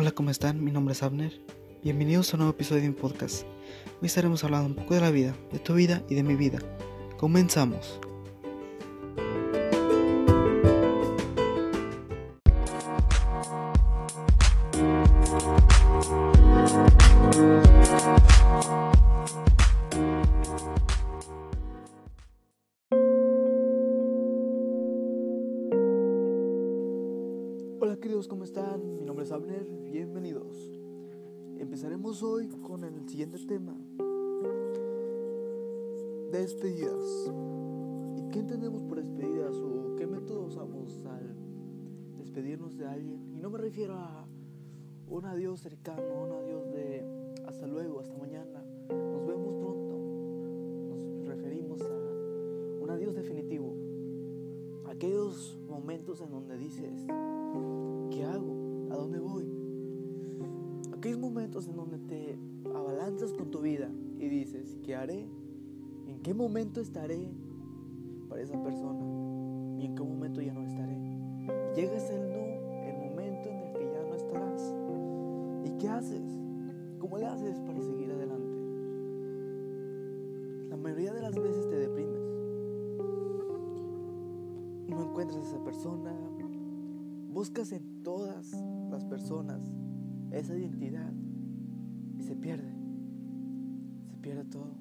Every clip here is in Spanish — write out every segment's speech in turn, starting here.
Hola, ¿cómo están? Mi nombre es Abner. Bienvenidos a un nuevo episodio de mi podcast. Hoy estaremos hablando un poco de la vida, de tu vida y de mi vida. Comenzamos. Queridos, ¿cómo están? Mi nombre es Abner, bienvenidos. Empezaremos hoy con el siguiente tema. Despedidas. ¿Y qué entendemos por despedidas o qué método usamos al despedirnos de alguien? Y no me refiero a un adiós cercano, un adiós de hasta luego, hasta mañana, nos vemos pronto. Nos referimos a un adiós definitivo. Aquellos momentos en donde dices, ¿Qué hago? ¿A dónde voy? Aquellos momentos en donde te abalanzas con tu vida y dices, ¿qué haré? ¿En qué momento estaré para esa persona? ¿Y en qué momento ya no estaré? Llegas el no, el momento en el que ya no estarás. ¿Y qué haces? ¿Cómo le haces para seguir adelante? La mayoría de las veces te deprimes. No encuentras a esa persona, Buscas en todas las personas esa identidad y se pierde. Se pierde todo.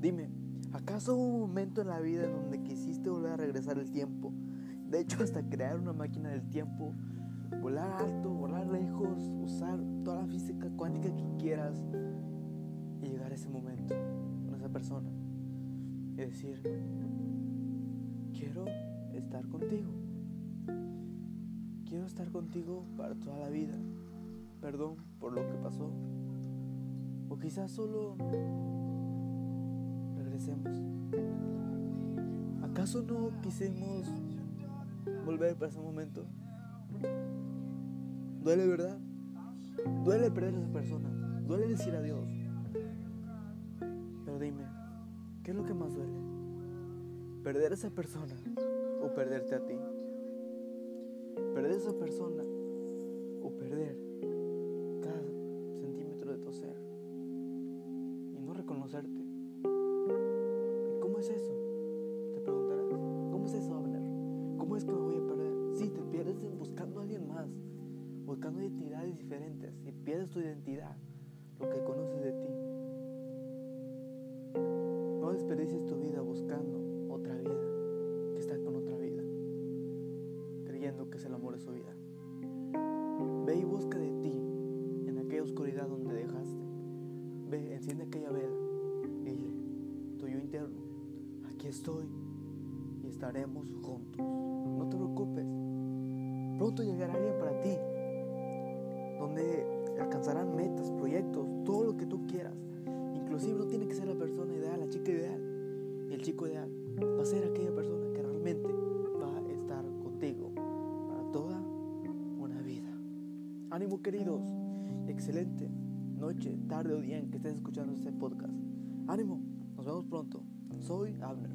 Dime, ¿acaso hubo un momento en la vida en donde quisiste volver a regresar el tiempo? De hecho, hasta crear una máquina del tiempo, volar alto, volar lejos, usar toda la física cuántica que quieras y llegar a ese momento con esa persona y decir, quiero estar contigo. Quiero estar contigo para toda la vida. Perdón por lo que pasó. O quizás solo regresemos. ¿Acaso no quisimos volver para ese momento? Duele, ¿verdad? Duele perder a esa persona. Duele decir adiós. Pero dime, ¿qué es lo que más duele? ¿Perder a esa persona o perderte a ti? Perder esa persona o perder cada centímetro de tu ser y no reconocerte. ¿Cómo es eso? Te preguntarás. ¿Cómo es eso, Abner? ¿Cómo es que me voy a perder? Sí, te pierdes buscando a alguien más, buscando identidades diferentes y pierdes tu identidad, lo que conoces de ti. No desperdicies tu vida buscando el amor de su vida. Ve y busca de ti en aquella oscuridad donde dejaste. Ve, enciende aquella vela y dile, tuyo interno, aquí estoy y estaremos juntos. No te preocupes. Pronto llegará alguien para ti, donde alcanzarán metas, proyectos, todo lo que tú quieras. Inclusive no tiene que ser la persona ideal, la chica ideal. El chico ideal va a ser aquella persona Queridos, excelente noche, tarde o día en que estés escuchando este podcast. Ánimo, nos vemos pronto. Soy Abner.